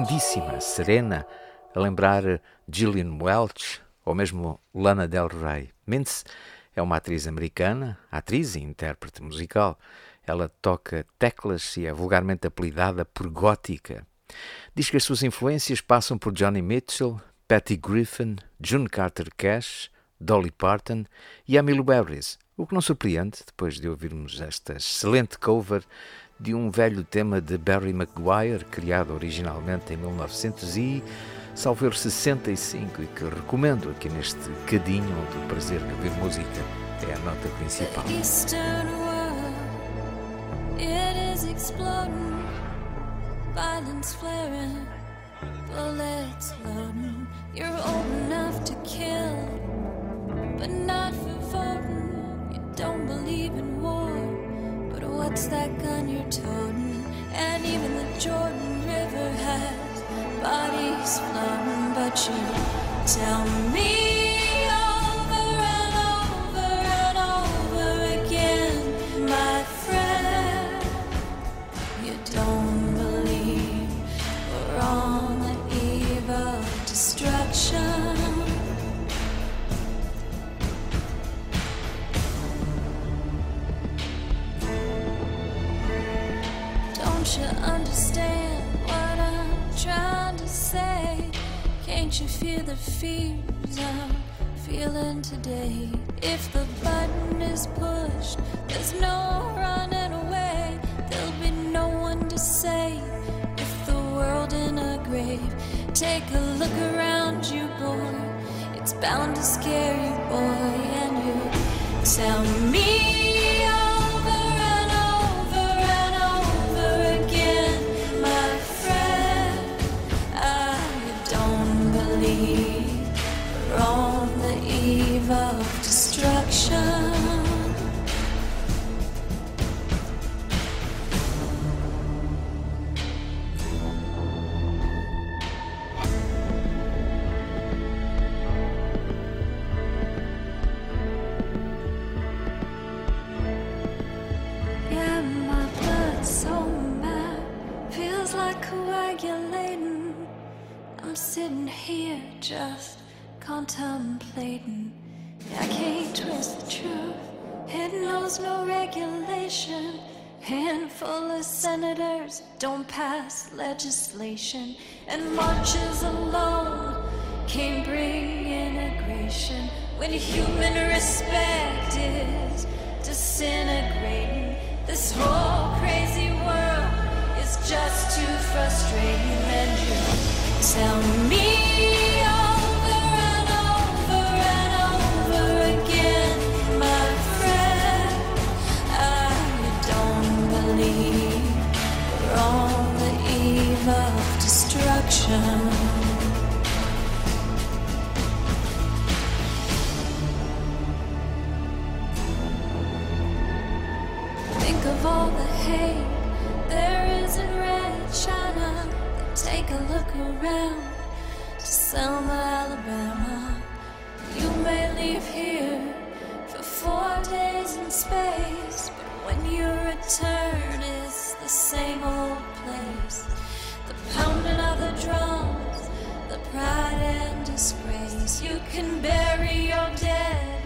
Lindíssima, serena, a lembrar Gillian Welch ou mesmo Lana Del Rey. Mendes é uma atriz americana, atriz e intérprete musical. Ela toca teclas e é vulgarmente apelidada por gótica. Diz que as suas influências passam por Johnny Mitchell, Patty Griffin, June Carter Cash, Dolly Parton e Emily Harris, o que não surpreende depois de ouvirmos esta excelente cover de um velho tema de Barry Maguire, criado originalmente em 1900 e salvo 65 e que recomendo aqui neste cadinho onde o prazer de ouvir música é a nota principal. but not for voting. You don't believe in war. What's that gun you're toting? And even the Jordan River has bodies floating, but you tell me Can't you feel the fears I'm feeling today? If the button is pushed, there's no running away. There'll be no one to save if the world in a grave. Take a look around you, boy. It's bound to scare you, boy, and you tell me don't pass legislation, and marches alone can't bring integration when human respect is disintegrating. This whole crazy world is just too frustrating, and you tell me over and over and over again, my friend. I don't believe on the eve of destruction. Think of all the hate there is in red China. Take a look around to Selma, Alabama. You may leave here for four days in space, but when you return, it's same old place. The pounding of the drums, the pride and disgrace. You can bury your dead,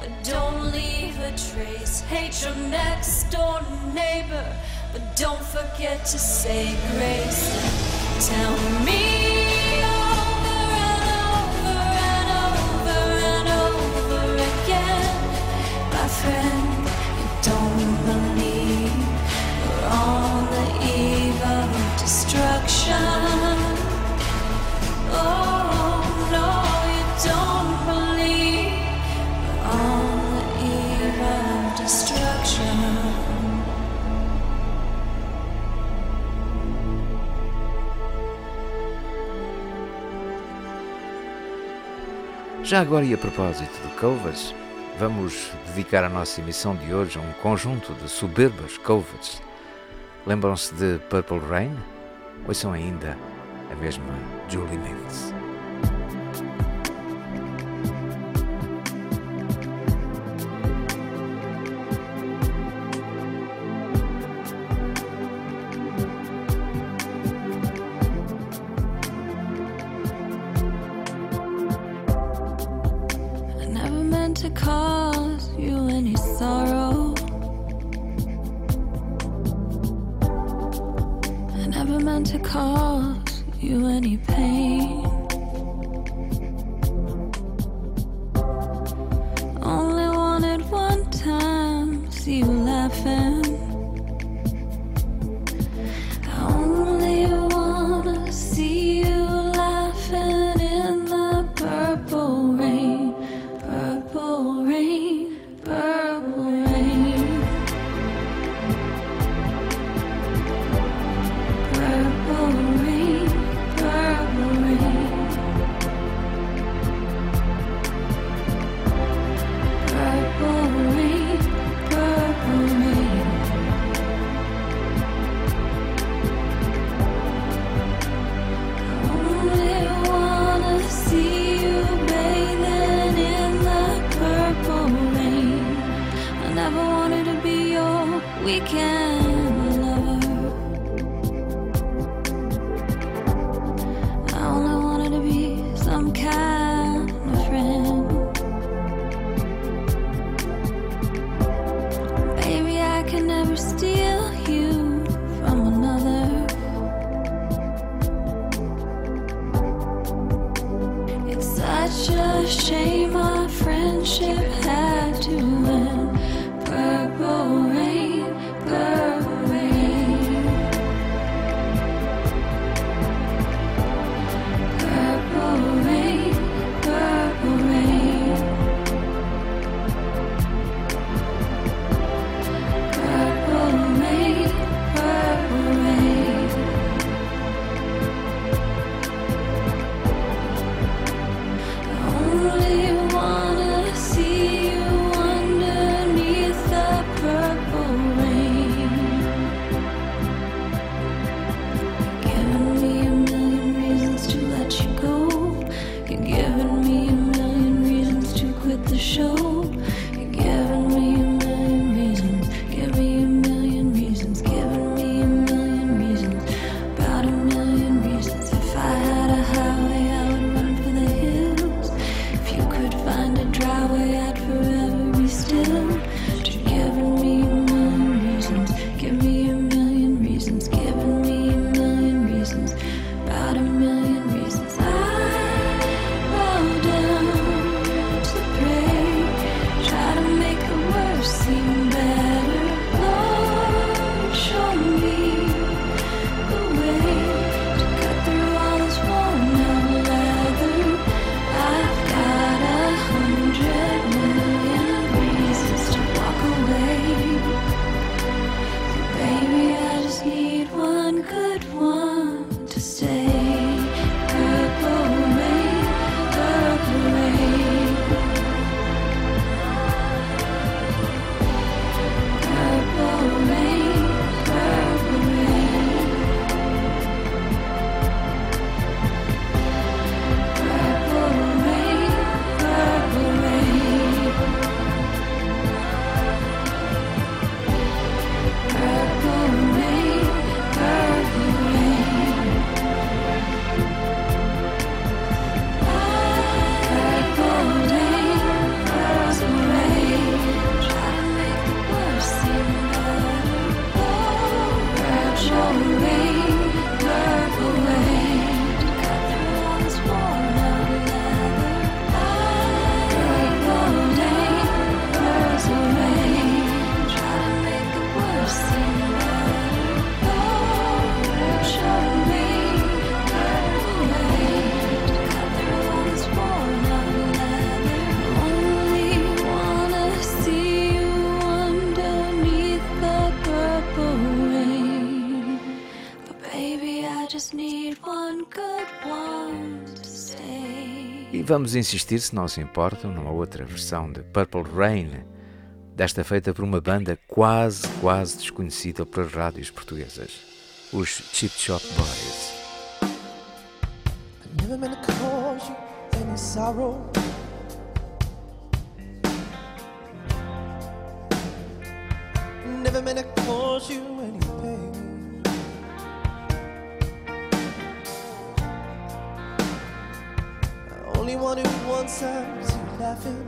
but don't leave a trace. Hate your next door neighbor, but don't forget to say grace. Tell me over and Já agora e a propósito de covers, vamos dedicar a nossa emissão de hoje a um conjunto de soberbas covers. Lembram-se de Purple Rain? Ou são ainda a mesma Julie Mendes? find it. E vamos insistir, se não se importam, numa outra versão de Purple Rain, desta feita por uma banda quase, quase desconhecida pelas rádios portuguesas, os Chip Shop Boys. answer to it.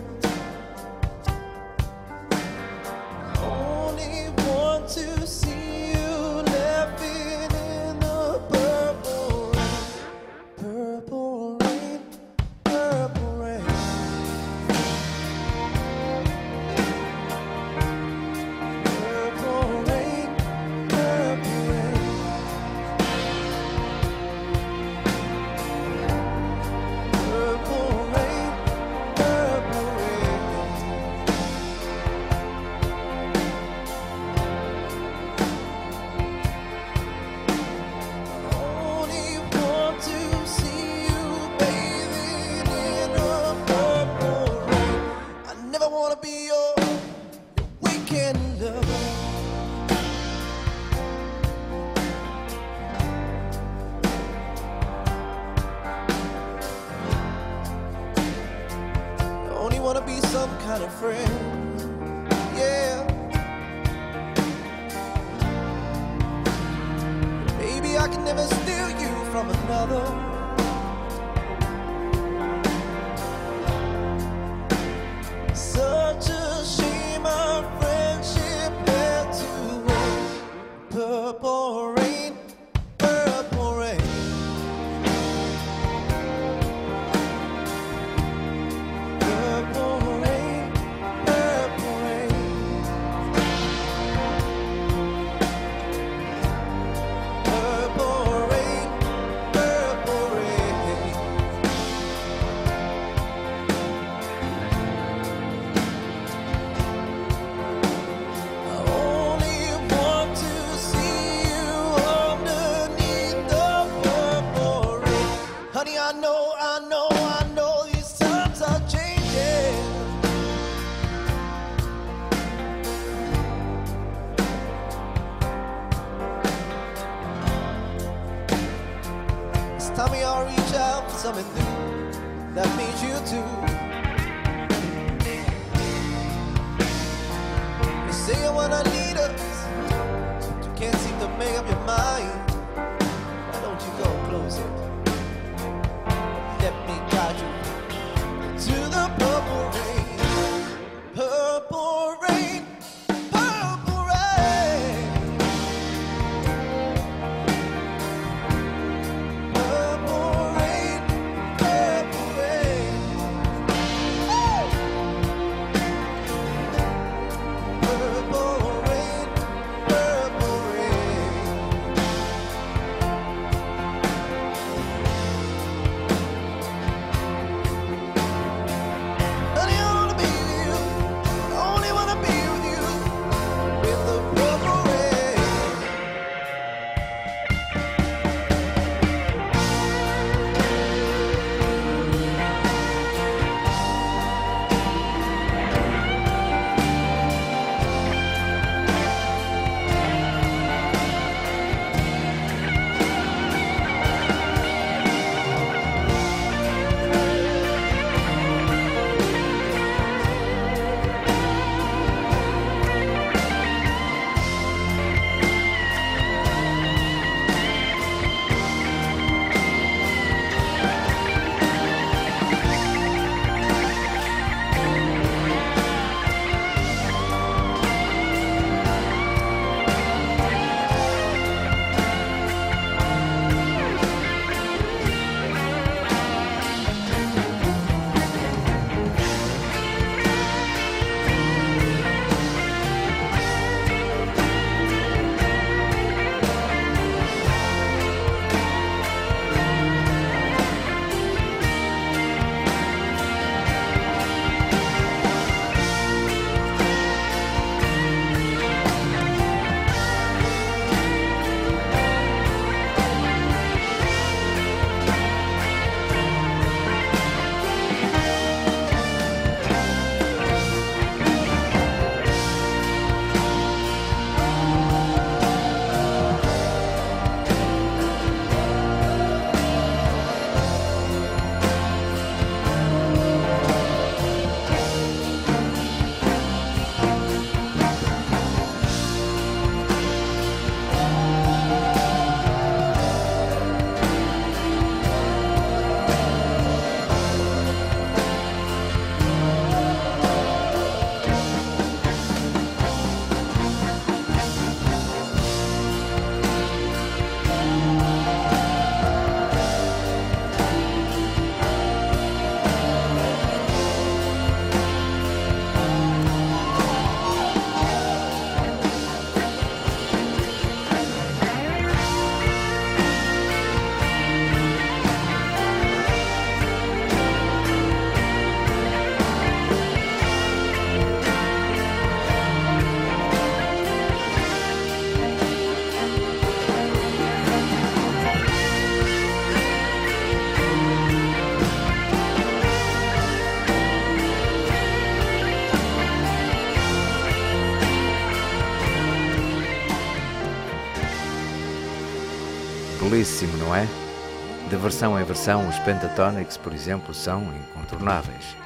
Versão em versão, os Pentatonics, por exemplo, são incontornáveis.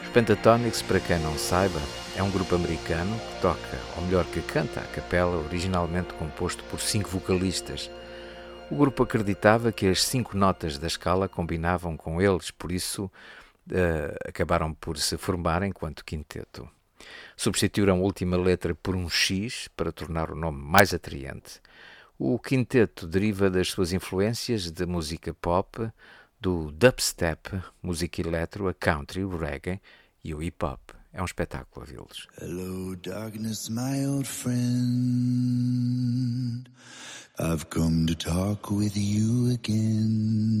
Os Pentatonics, para quem não saiba, é um grupo americano que toca, ou melhor, que canta a capela, originalmente composto por cinco vocalistas. O grupo acreditava que as cinco notas da escala combinavam com eles, por isso uh, acabaram por se formar enquanto quinteto. Substituíram a última letra por um X para tornar o nome mais atraente. O quinteto deriva das suas influências de música pop, do dubstep, música eletro, a country, o reggae e o hip hop. É um espetáculo a vê-los. Hello darkness, my old friend. I've come to talk with you again.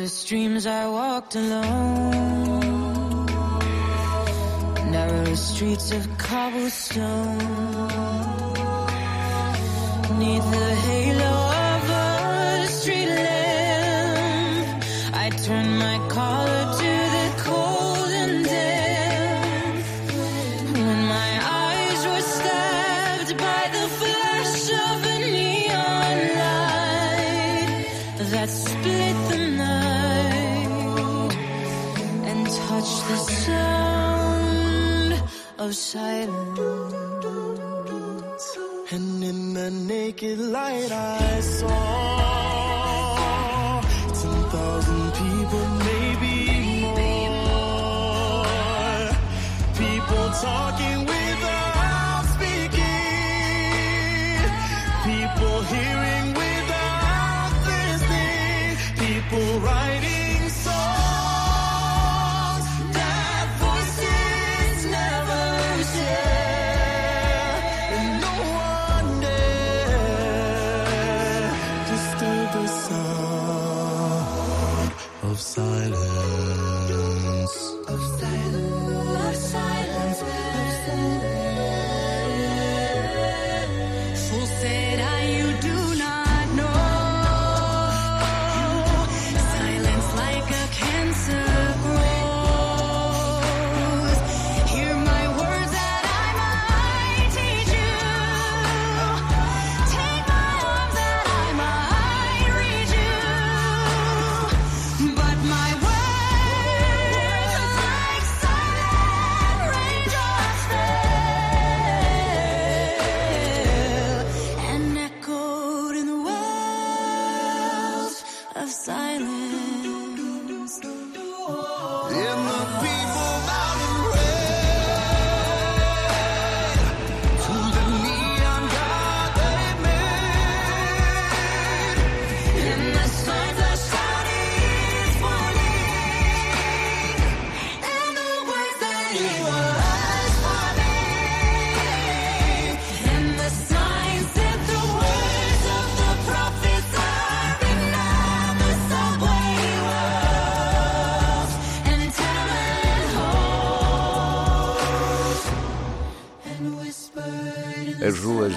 Restless dreams, I walked alone narrow streets of cobblestone. Neath the halo of silence. And in the naked light I saw ten thousand people, maybe more. People talking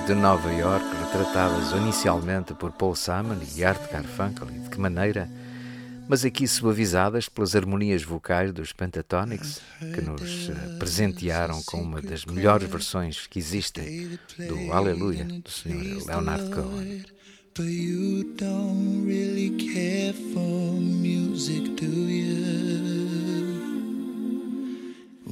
de Nova York, retratadas inicialmente por Paul Simon e Art Garfunkel, e de que maneira, mas aqui suavizadas pelas harmonias vocais dos Pentatonics, que nos eh, presentearam com uma das melhores versões que existem do Aleluia, do Sr. Leonard Cohen. But you don't really care for music, do you?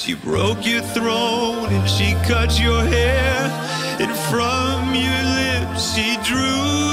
She broke your throne and she cut your hair. And from your lips she drew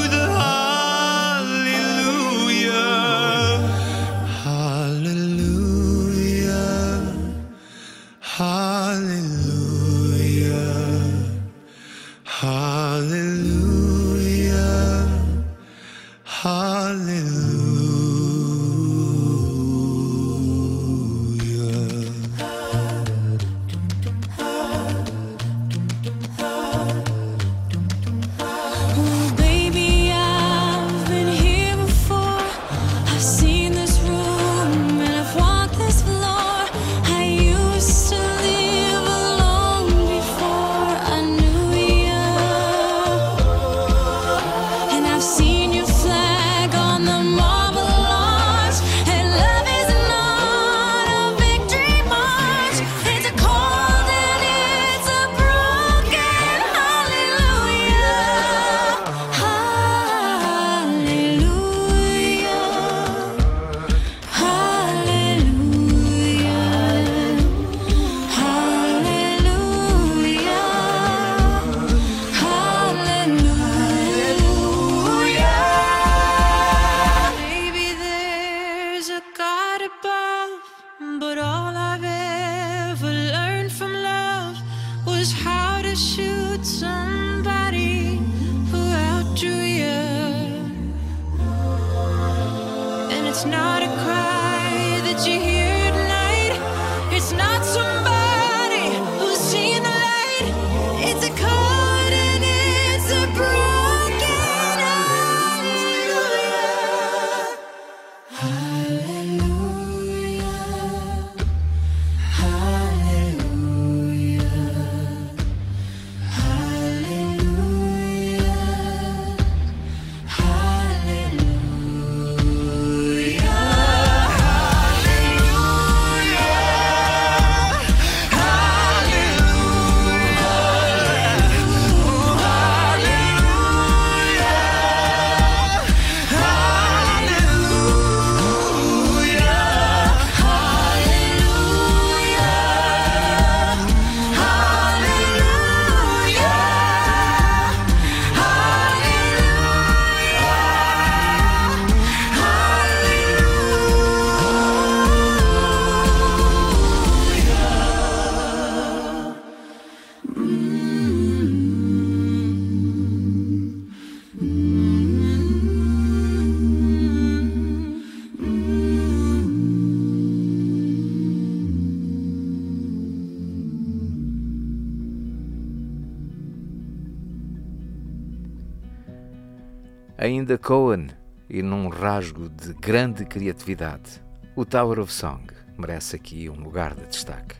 Ainda Cohen e num rasgo de grande criatividade. O Tower of Song merece aqui um lugar de destaque.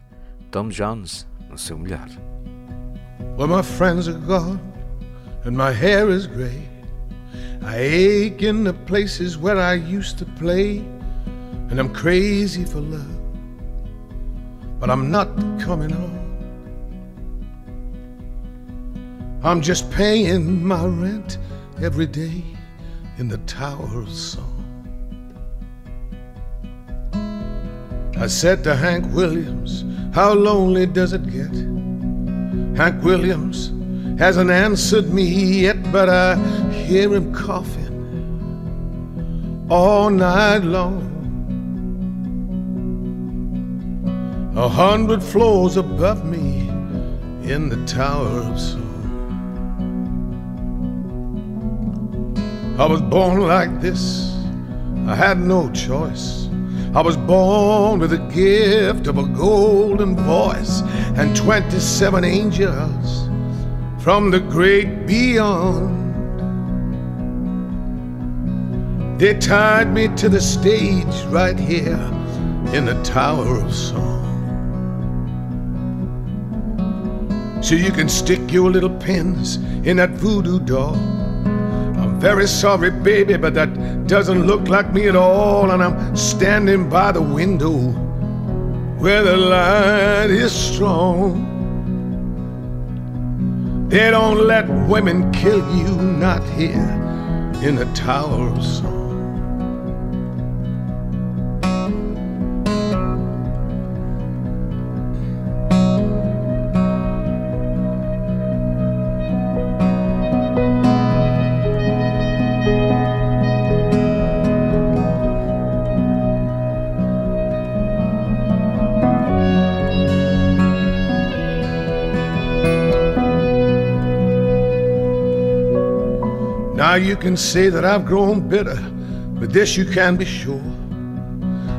Tom Jones no seu melhor. Well, my friends are gone and my hair is gray. I ache in the places where I used to play, and I'm crazy for love, but I'm not coming home. I'm just paying my rent every day in the Tower of Song. I said to Hank Williams, How lonely does it get? Hank Williams hasn't answered me yet, but I hear him coughing all night long. A hundred floors above me in the Tower of Song. I was born like this, I had no choice. I was born with the gift of a golden voice and 27 angels from the great beyond. They tied me to the stage right here in the Tower of Song. So you can stick your little pins in that voodoo doll. Very sorry, baby, but that doesn't look like me at all. And I'm standing by the window where the light is strong. They don't let women kill you, not here in the Tower of Song. You can say that I've grown bitter, but this you can be sure.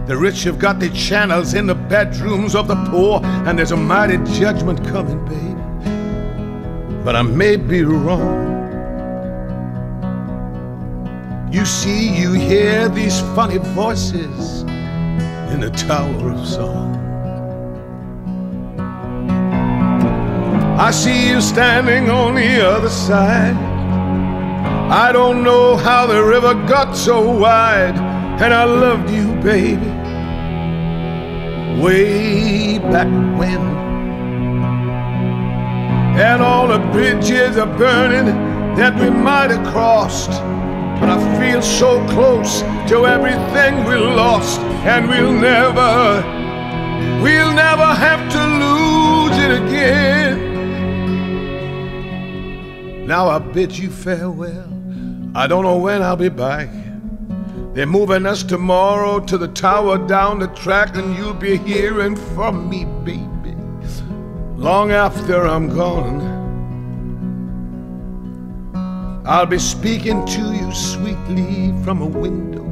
The rich have got their channels in the bedrooms of the poor, and there's a mighty judgment coming, babe. But I may be wrong. You see, you hear these funny voices in the Tower of Song. I see you standing on the other side. I don't know how the river got so wide, and I loved you, baby, way back when. And all the bridges are burning that we might have crossed. But I feel so close to everything we lost, and we'll never, we'll never have to lose it again. Now I bid you farewell. I don't know when I'll be back. They're moving us tomorrow to the tower down the track, and you'll be hearing from me, baby, long after I'm gone. I'll be speaking to you sweetly from a window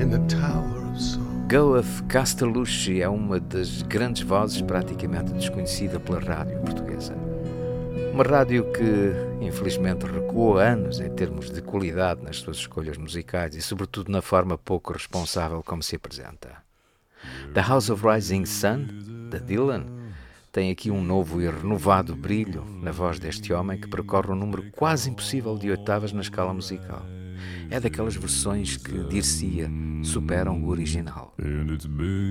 in the Tower of Song. Geoff Castellucci é uma das grandes vozes praticamente desconhecida pela rádio portuguesa. Uma rádio que, infelizmente, recuou anos em termos de qualidade nas suas escolhas musicais e, sobretudo, na forma pouco responsável como se apresenta. The House of Rising Sun, de Dylan, tem aqui um novo e renovado brilho na voz deste homem que percorre um número quase impossível de oitavas na escala musical. É daquelas versões que, dir-se-ia, superam o original. And it's been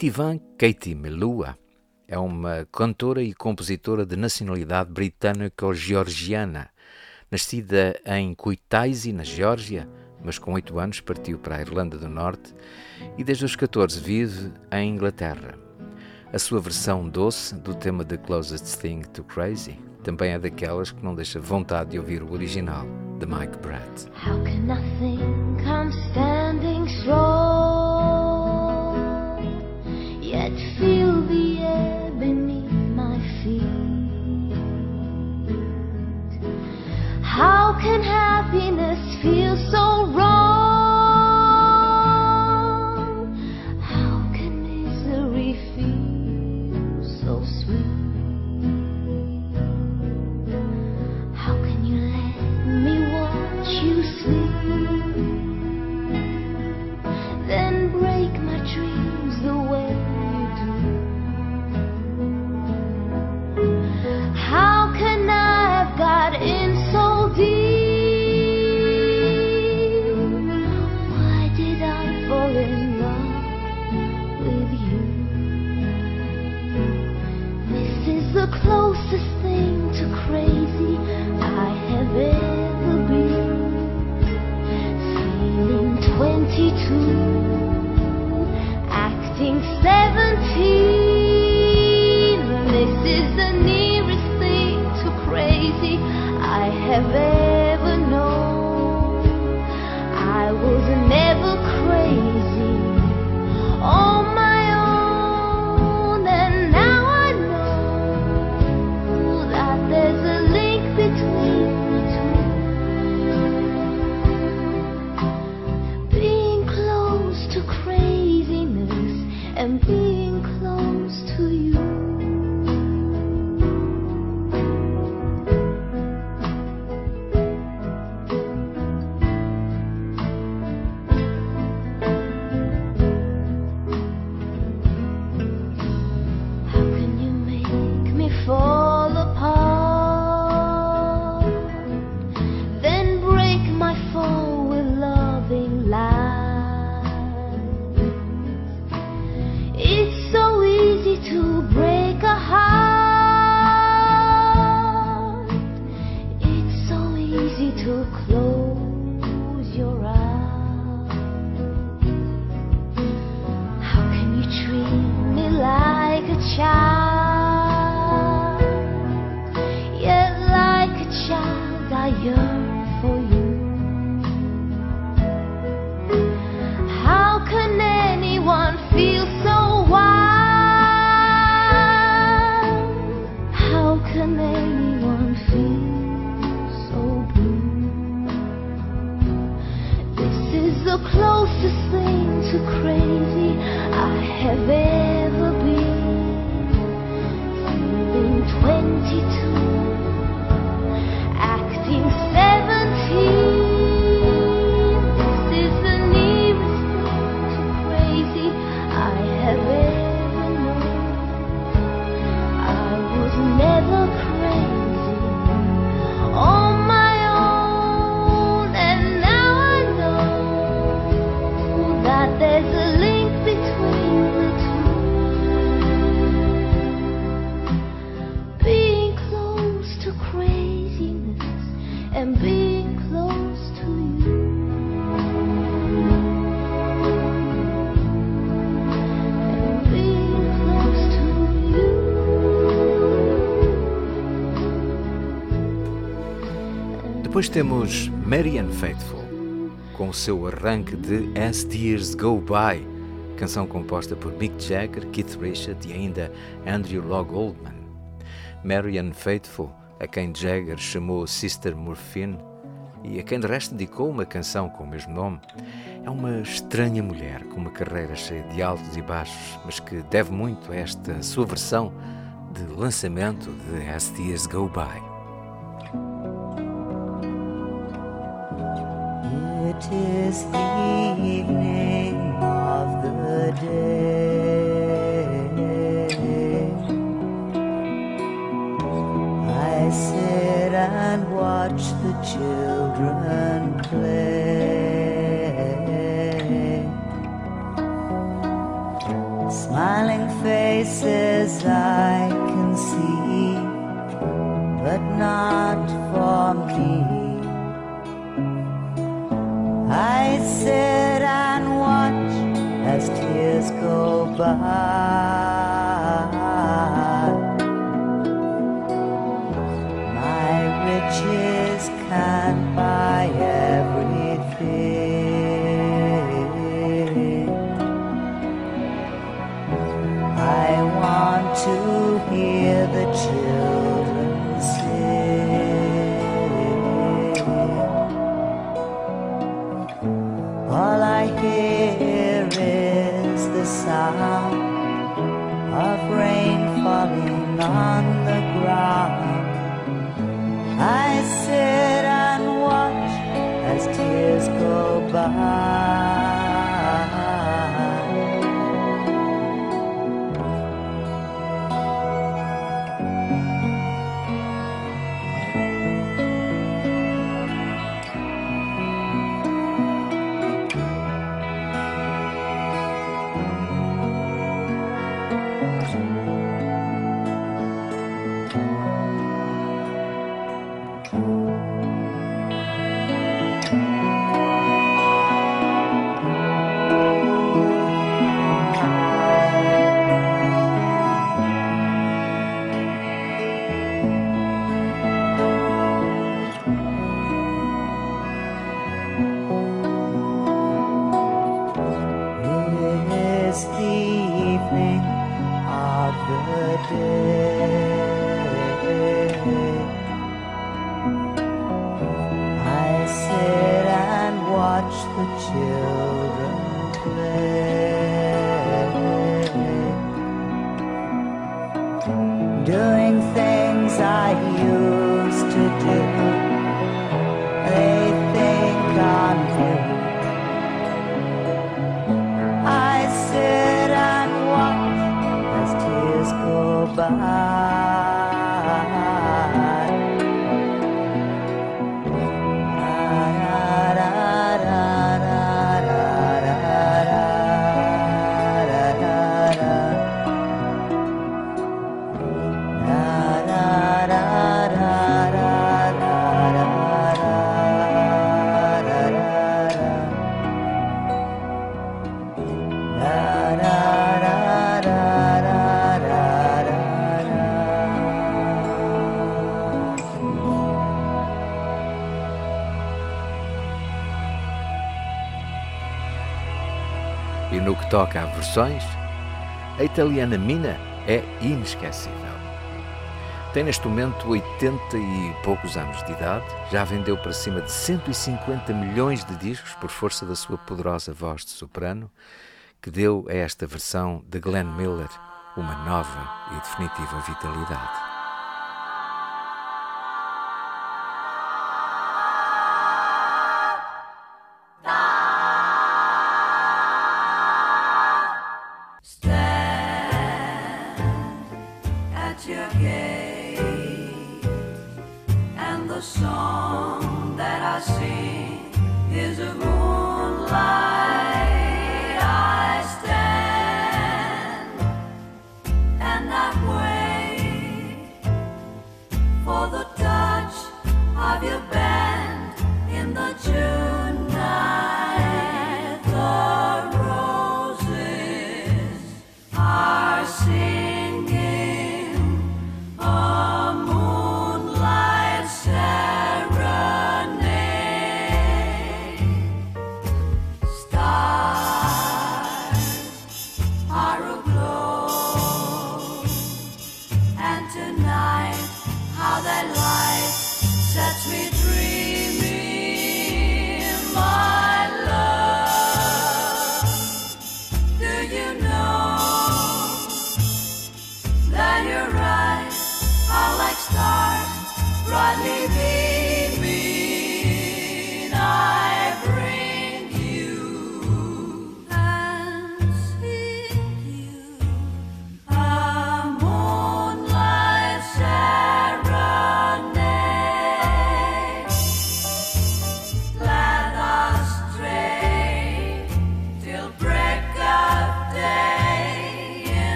Kitivan Katie Melua é uma cantora e compositora de nacionalidade britânico-georgiana. Nascida em Kutaisi, na Geórgia, mas com oito anos partiu para a Irlanda do Norte e desde os 14 vive em Inglaterra. A sua versão doce do tema The Closest Thing to Crazy também é daquelas que não deixa vontade de ouvir o original de Mike Brett. How can standing strong, yet feel the air beneath my feet? How can happiness feel so wrong? Depois temos Marianne Faithful, com o seu arranque de As Tears Go By, canção composta por Mick Jagger, Keith Richards e ainda Andrew Log Oldman. Marianne Faithful, a quem Jagger chamou Sister Morphine e a quem de resto dedicou uma canção com o mesmo nome, é uma estranha mulher com uma carreira cheia de altos e baixos, mas que deve muito a esta sua versão de lançamento de As Tears Go By. 'tis the evening of the day. I sit and watch the children play. Smiling faces I can see, but not for me. sit and watch as tears go by. e no que toca a versões, a italiana Mina é inesquecível. Tem neste momento 80 e poucos anos de idade, já vendeu para cima de 150 milhões de discos por força da sua poderosa voz de soprano, que deu a esta versão de Glenn Miller uma nova e definitiva vitalidade.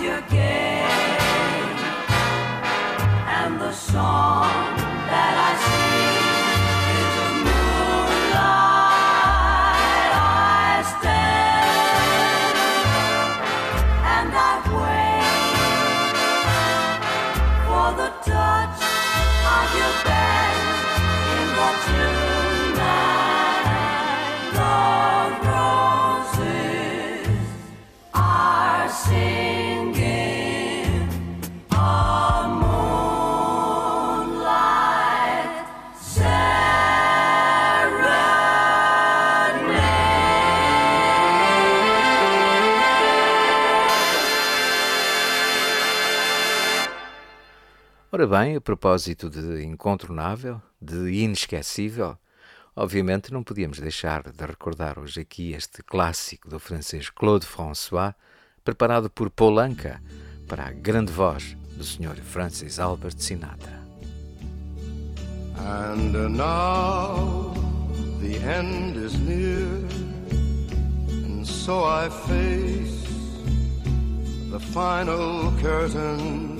you get. Bem, a propósito de incontornável, de inesquecível, obviamente não podíamos deixar de recordar hoje aqui este clássico do francês Claude François, preparado por Paul Anka para a grande voz do Sr. Francis Albert Sinatra. And now the end is near, and so I face the final curtain.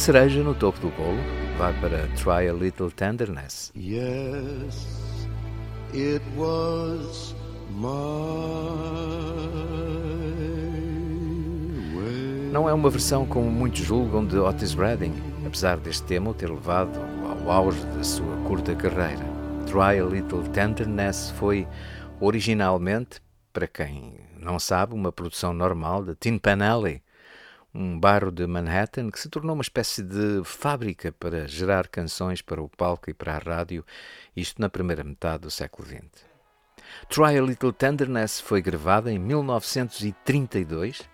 cereja no topo do bolo vai para Try a Little Tenderness. Yes, it was my way. Não é uma versão como muitos julgam de Otis Redding, apesar deste tema o ter levado ao auge da sua curta carreira. Try a Little Tenderness foi originalmente, para quem não sabe, uma produção normal de Tin Pan Alley, um bairro de Manhattan que se tornou uma espécie de fábrica para gerar canções para o palco e para a rádio, isto na primeira metade do século XX. Try a Little Tenderness foi gravada em 1932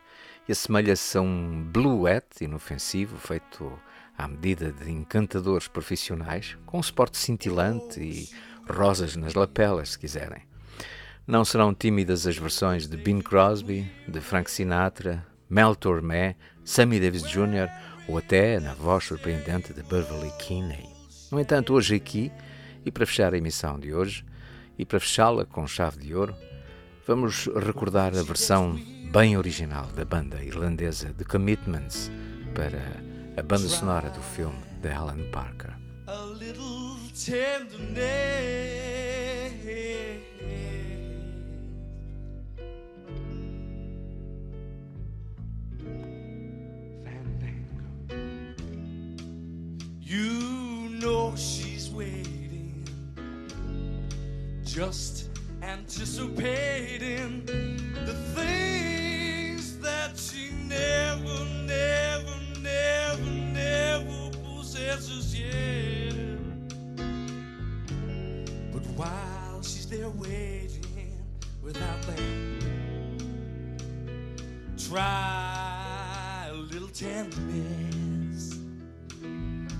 e assemelha-se a um bluet inofensivo feito à medida de encantadores profissionais, com um suporte cintilante e rosas nas lapelas, se quiserem. Não serão tímidas as versões de Bing Crosby, de Frank Sinatra, Mel Tormé, Sammy Davis Jr. ou até na voz surpreendente de Beverly Kinney. No entanto, hoje aqui, e para fechar a emissão de hoje, e para fechá-la com chave de ouro, vamos recordar a versão bem original da banda irlandesa The Commitments para a banda sonora do filme de Alan Parker. a little tenderness. You know she's waiting, just anticipating the things that she never, never, never, never possesses yet. But while she's there waiting without that, try a little tenderness.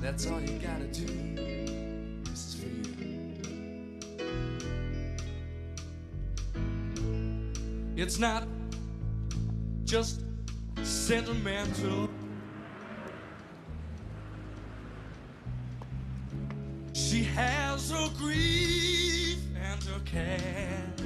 That's all you gotta do. This is for you. It's not just sentimental. She has her grief and her care.